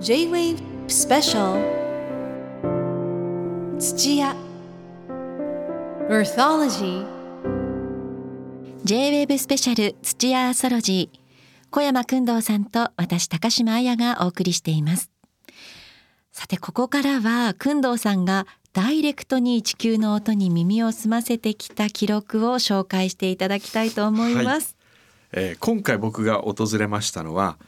J-Wave Special. 土屋 Earthology J-WAVE スペシャル土屋アソロジー小山君堂さんと私高島彩がお送りしていますさてここからは君堂さんがダイレクトに地球の音に耳を澄ませてきた記録を紹介していただきたいと思います、えー今回僕が訪れましたのは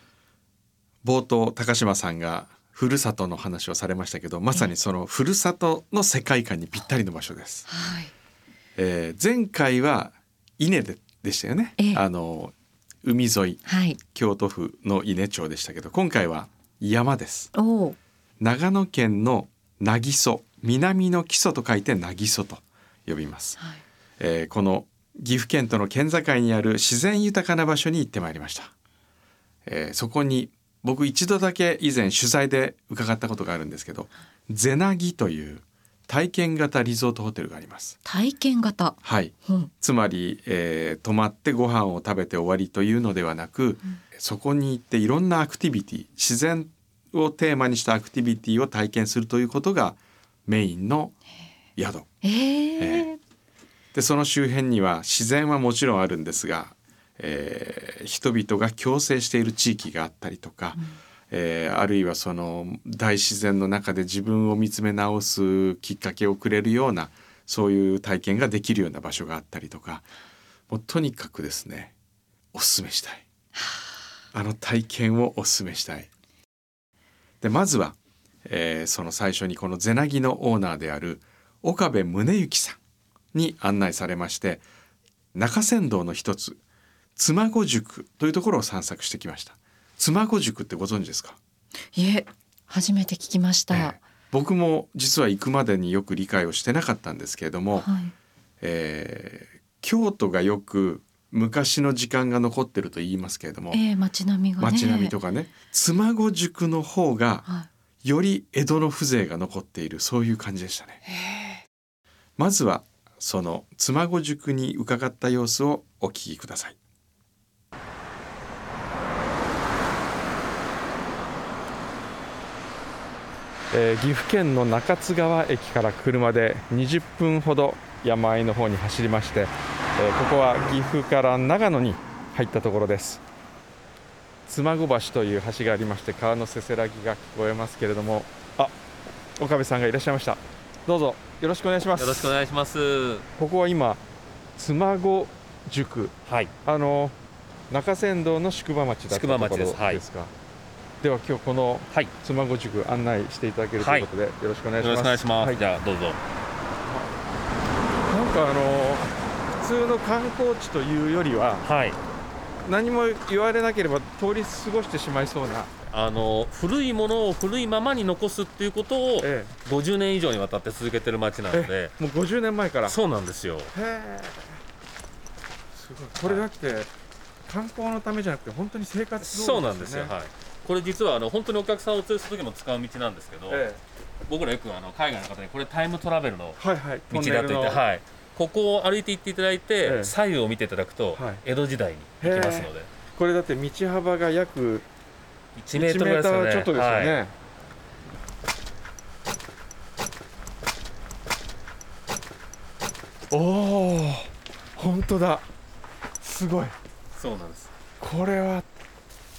冒頭高島さんがふるさとの話をされましたけどまさにそのふるさとの世界観にぴったりの場所です。はい。えー前回は伊根ででしたよね、ええ。あの海沿いはい。京都府の伊根町でしたけど今回は山です。長野県の渚曽南の基礎と書いて渚曽と呼びます、はい。えーこの岐阜県との県境にある自然豊かな場所に行ってまいりました、えーそこに僕一度だけ以前取材で伺ったことがあるんですけどゼナギという体験型リゾートホテルがあります。体験型。はい。うん。つまり、えー泊まってご飯を食べて終わりというのではなく、そこに行っていろんなアクティビティ自然をテーマにしたアクティビティを体験するということがメインの宿。えー。えでその周辺には自然はもちろんあるんですが、えー人々が共生している地域があったりとか、えーあるいはその大自然の中で自分を見つめ直すきっかけをくれるようなそういう体験ができるような場所があったりとかもうとにかくですねおすすめしたい。あ。の体験をおすすめしたい。でまずは、えーその最初にこのゼナギのオーナーである岡部宗行さんに案内されまして中山道の一つ妻籠宿というところを散策してきました。妻籠宿ってご存知ですか、いえ初めて聞きました、ええ。僕も実は行くまでによく理解をしてなかったんですけれども、はい。えー京都がよく昔の時間が残ってると言いますけれども、ええ街並みがね。街並みとかね。妻籠宿の方がはい。より江戸の風情が残っているそういう感じでしたね。まずはその妻籠宿に伺った様子をお聞きください。えー岐阜県の中津川駅から車で20分ほど山あいの方に走りまして、えーここは岐阜から長野に入ったところです。妻籠橋という橋がありまして川のせせらぎが聞こえますけれどもあ岡部さんがいらっしゃいました。どうぞよろしくお願いします。よろしくお願いします。ここは今妻籠宿。はい。あの中山道の宿場町だったところです。はいでは今日このはい。妻籠宿案内していただけるということで、よろしくお願いしますよろしくお願いします。はいじゃあどうぞ。なんかあの普通の観光地というよりははい。何も言われなければ通り過ごしてしまいそうな、あの古いものを古いままに残すっていうことをえ50年以上にわたって続けてる町なので、え、もう50年前からへそうなんですよ。えすごいこれだって観光のためじゃなくて本当に生活そうなんですよ。ねはい。これ実はあの本当にお客さんをお連れする時も使う道なんですけど、え僕らよくあの海外の方にこれタイムトラベルの道だと言って、いはい。ここを歩いて行っていただいて、ええ。左右を見ていただくと、はい。江戸時代に行きますので、これだって道幅が約1メートルぐらいですよね。ちょっとですよね、はい。おお本当だ。すごい。そうなんです。これは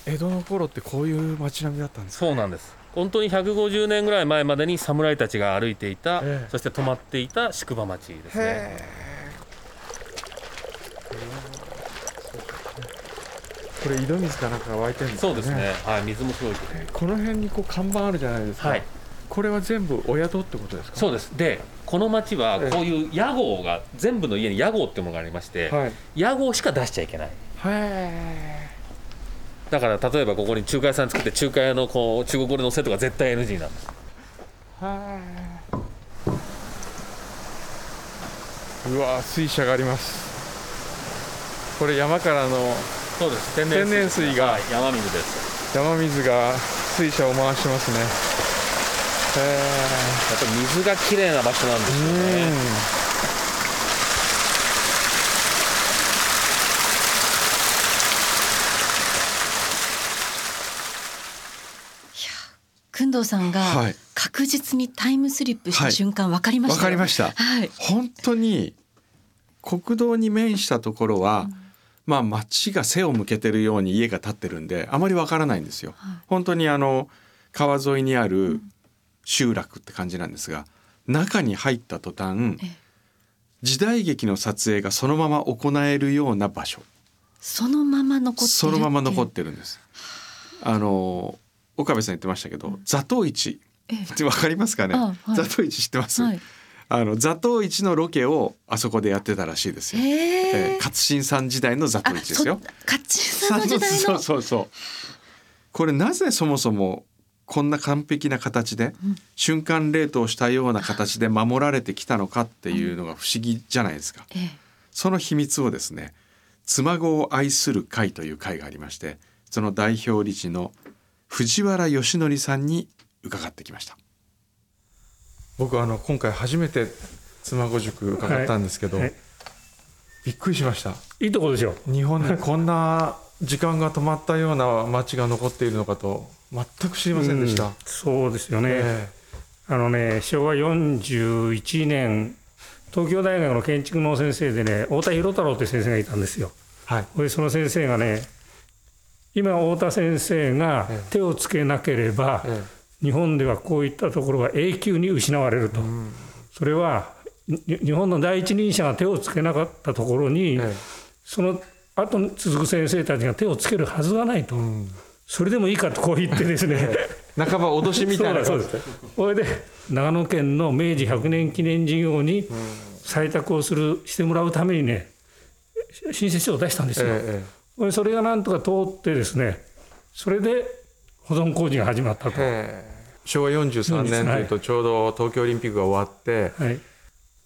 江戸の頃ってこういう街並みだったんですかそうなんです。本当に150年ぐらい前までに侍たちが歩いていた、ええ。そして泊まっていた宿場町ですね。これ井戸水かなんかが湧いてるんですかね？そうですね。はい水もすごいですね。この辺にこう看板あるじゃないですか、はい。これは全部お宿ってことですか？そうです。でこの町はええ。こういう屋号が全部の家に屋号ってものがありまして、はい。屋号しか出しちゃいけない。へだから例えばここに中華屋さん作って中華屋のこう中国語で載せとか絶対 NG なんですえうわ水車があります。これ山からのそうです。天天然水がはい山水です。山水が水車を回してますね。へやっぱり水がきれいな場所なんですよえね藤さんがはい。確実にタイムスリップした瞬間分かりましたよ。わかりました。はい。本当に国道に面したところは、まあ町が背を向けてるように家が建ってるんであまりわからないんですよ。はい。本当にあの川沿いにある集落って感じなんですが中に入った途端ええ。時代劇の撮影がそのまま行えるような場所。そのまま残ってるそのまま残っるてるんです。あの岡部さん言ってましたけど、座頭市えってわかりますかね、あはい。座頭市知ってます、はい。あの座頭市のロケをあそこでやってたらしいですよ。へえ。えー勝新さん時代の座頭市ですよ。カッチンさんの時代 そうのそうそう。これなぜそもそもこんな完璧な形で、うん。瞬間冷凍したような形で守られてきたのかっていうのが不思議じゃないですか。ええ。その秘密をですね妻子を愛する会という会がありましてその代表理事の藤原義則さんに伺ってきました。僕あの今回初めて妻子塾伺ったんですけど、はい。はいびっくりしました。いいとこですよ。日本にこんな時間が止まったような街が残っているのかと全く知りませんでした、うん。そうですよね。えあのね、昭和41年、東京大学の建築の先生でね、太田博太郎という先生がいたんですよ。えはい。でその先生がね、今、太田先生がええ。手をつけなければ、え日本ではこういったところは永久に失われると。それはに日本の第一人者が手をつけなかったところに、ええ。その後に続く先生たちが手をつけるはずがないと、それでもいいかとこう言ってですね、え半ば脅しみたいな。そうだそうです。それで長野県の明治100年記念事業に採択をするしてもらうためにね申請書を出したんですよ。えそれそれがなんとか通ってですねそれで保存工事が始まったと。ええ昭和43年というとちょうど東京オリンピックが終わってはい、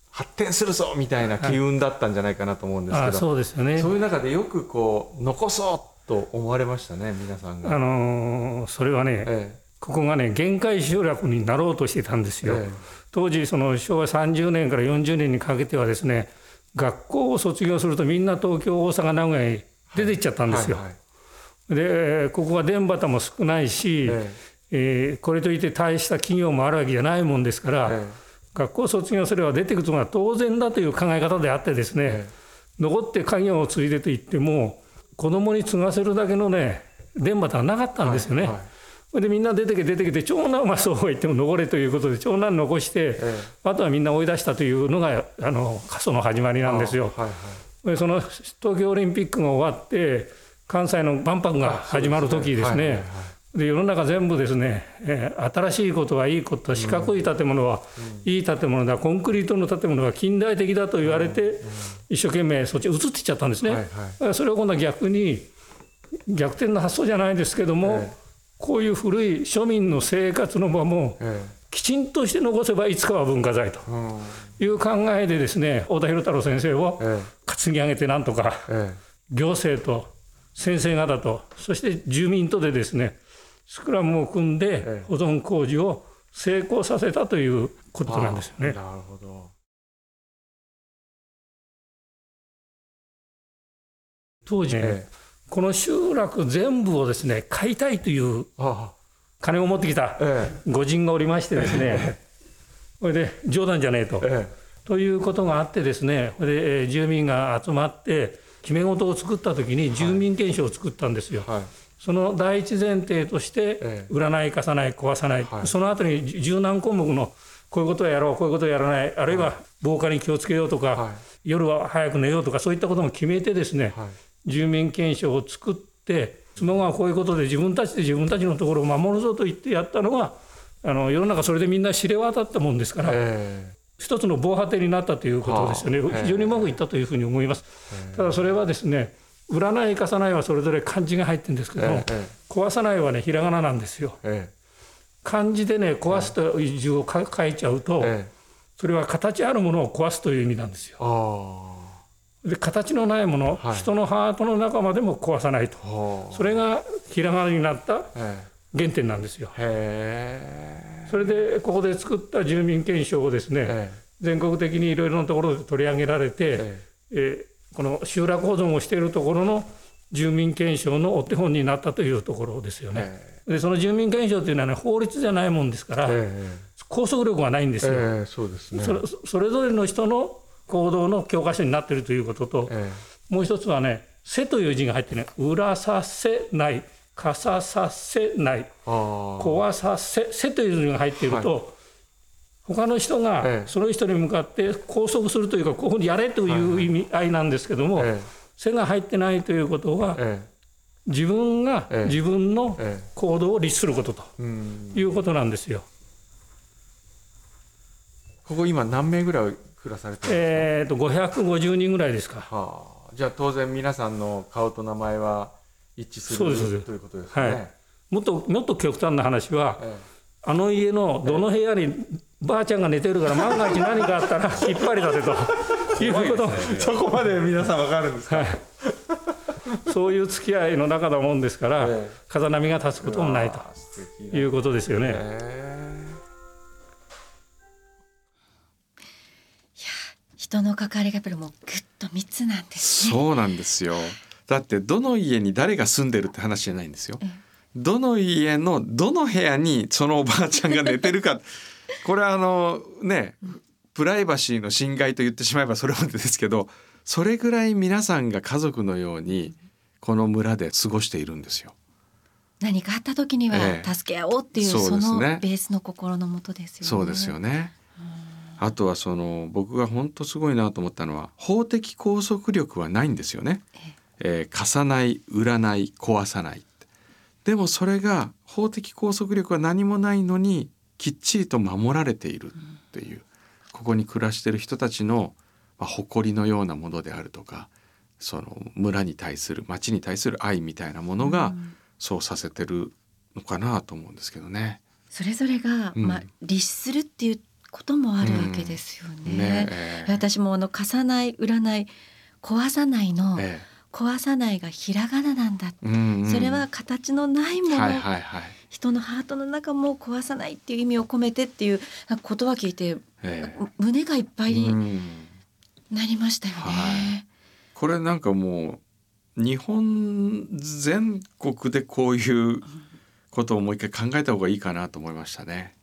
発展するぞみたいな機運だったんじゃないかなと思うんですけど、あそうですよね。そういう中でよくこう残そうと思われましたね皆さんが。あのーそれはね、えここがね限界集落になろうとしてたんですよ。ええ当時その昭和30年から40年にかけてはですね学校を卒業するとみんな東京大阪名古屋に出て行っちゃったんですよ。はいはい。でここは電波も少ないし、ええ。ーこれといって大した企業もあるわけじゃないもんですから、え学校を卒業すれば出てくるのが当然だという考え方であってですね、え残って家業を継いでと言っても子供に継がせるだけのね電波がなかったんですよね。はいはい。でみんな出てけ出てけて長男はそうは言っても残れということで長男残して、えあとはみんな追い出したというのがあの過疎の始まりなんですよ。はいはい。でその東京オリンピックが終わって関西の万博が始まる時ですね。で世の中全部ですね、えー新しいことはいいこと四角い建物はいい建物だ。コンクリートの建物が近代的だと言われて一生懸命そっち移っていっちゃったんですね。はいはい。それを今度は逆に逆転の発想じゃないですけども、ええ。こういう古い庶民の生活の場もえきちんとして残せばいつかは文化財という考えでですね太田博太郎先生をえ担ぎ上げてなんとかええ。行政と先生方とそして住民とでですねスクラムを組んでええ。保存工事を成功させたということなんですよね。あなるほど。当時この集落全部をですね買いたいというあ金を持ってきた。え御人がおりましてですね。これで冗談じゃねえと。え。え。ということがあってですねこれでえー住民が集まって決め事を作った時に住民憲章を作ったんですよ。えはい。その第一前提としてええ。占い貸さない壊さない、はい。その後に十何項目のこういうことをやろうこういうことをやらないあるいは防火に気をつけようとか、はい。夜は早く寝ようとかそういったことも決めてですね、はい。住民憲章を作って妻がこういうことで自分たちで自分たちのところを守るぞと言ってやったのがあの世の中それでみんな知れ渡ったもんですから、え一つの防波堤になったということですよね、はあ。非常にうまくいったというふうに思います。ただそれはですね占い貸さないはそれぞれ漢字が入ってるんですけども、ええ壊さないはねひらがななんですよ。ええ。漢字でね壊すという字をか書いちゃうと、ええ。それは形あるものを壊すという意味なんですよ。あで形のないもの、はい人のハートの中までも壊さないとそれがひらがなになったえ原点なんですよ。それでここで作った住民憲章をですね、え。え全国的にいろいろなところで取り上げられて、え。ええーこの集落保存をしているところの住民憲章のお手本になったというところですよね。えでその住民憲章というのはね法律じゃないもんですから、え拘束力がないんですよ。そうですね。それそれぞれの人の行動の教科書になっているということと、えもう一つはね「せ」という字が入ってね「裏させない」「かささせない」えああ「壊させ」「せ」という字が入っていると、他の人がええ。その人に向かって拘束するというかこういうふうにやれという意味合いなんですけどもえ「せ」が入ってないということはええ。自分がええ。自分のえ行動を律することということなんですよ。ここ今何名ぐらい暮らされて。えー、と550人ぐらいですか。はあ、じゃあ当然皆さんの顔と名前は一致するということですね。はい。もっともっと極端な話は、えあの家のどの部屋にばあちゃんが寝てるから万が一何かあったら 引っ張り出せと。いうこと、えそこまで皆さんわかるんですか？はい、そういう付き合いの中だもんですから、ええ。風波が立つこともないということですよね。人の関わりがやっぱりもうぐっと密なんですね。そうなんですよだってどの家に誰が住んでるって話じゃないんですよええどの家のどの部屋にそのおばあちゃんが寝てるか これはあのねプライバシーの侵害と言ってしまえばそれまでですけどそれぐらい皆さんが家族のようにこの村で過ごしているんですよ。何かあった時にはええ助け合おうっていう、そうそのベースの心のもとですよね。そうですよね。あとはその僕が本当すごいなと思ったのは法的拘束力はないんですよね。えー貸さない売らない壊さないでもそれが法的拘束力は何もないのにきっちりと守られているっていう、ここに暮らしてる人たちの、まあ、誇りのようなものであるとかその村に対する町に対する愛みたいなものがそうさせてるのかなと思うんですけどね。それぞれが、うんまあ律するっていうこともあるわけですよね。ねええ。私もあの貸さない売らない壊さないの、え壊さないがひらがななんだ、えうんうん。それは形のないもの、はいはいはい。人のハートの中も壊さないっていう意味を込めてっていうことは聞いてええ。胸がいっぱいにうん。なりましたよね。はい。これなんかもう日本全国でこういうことをもう一回考えた方がいいかなと思いましたね。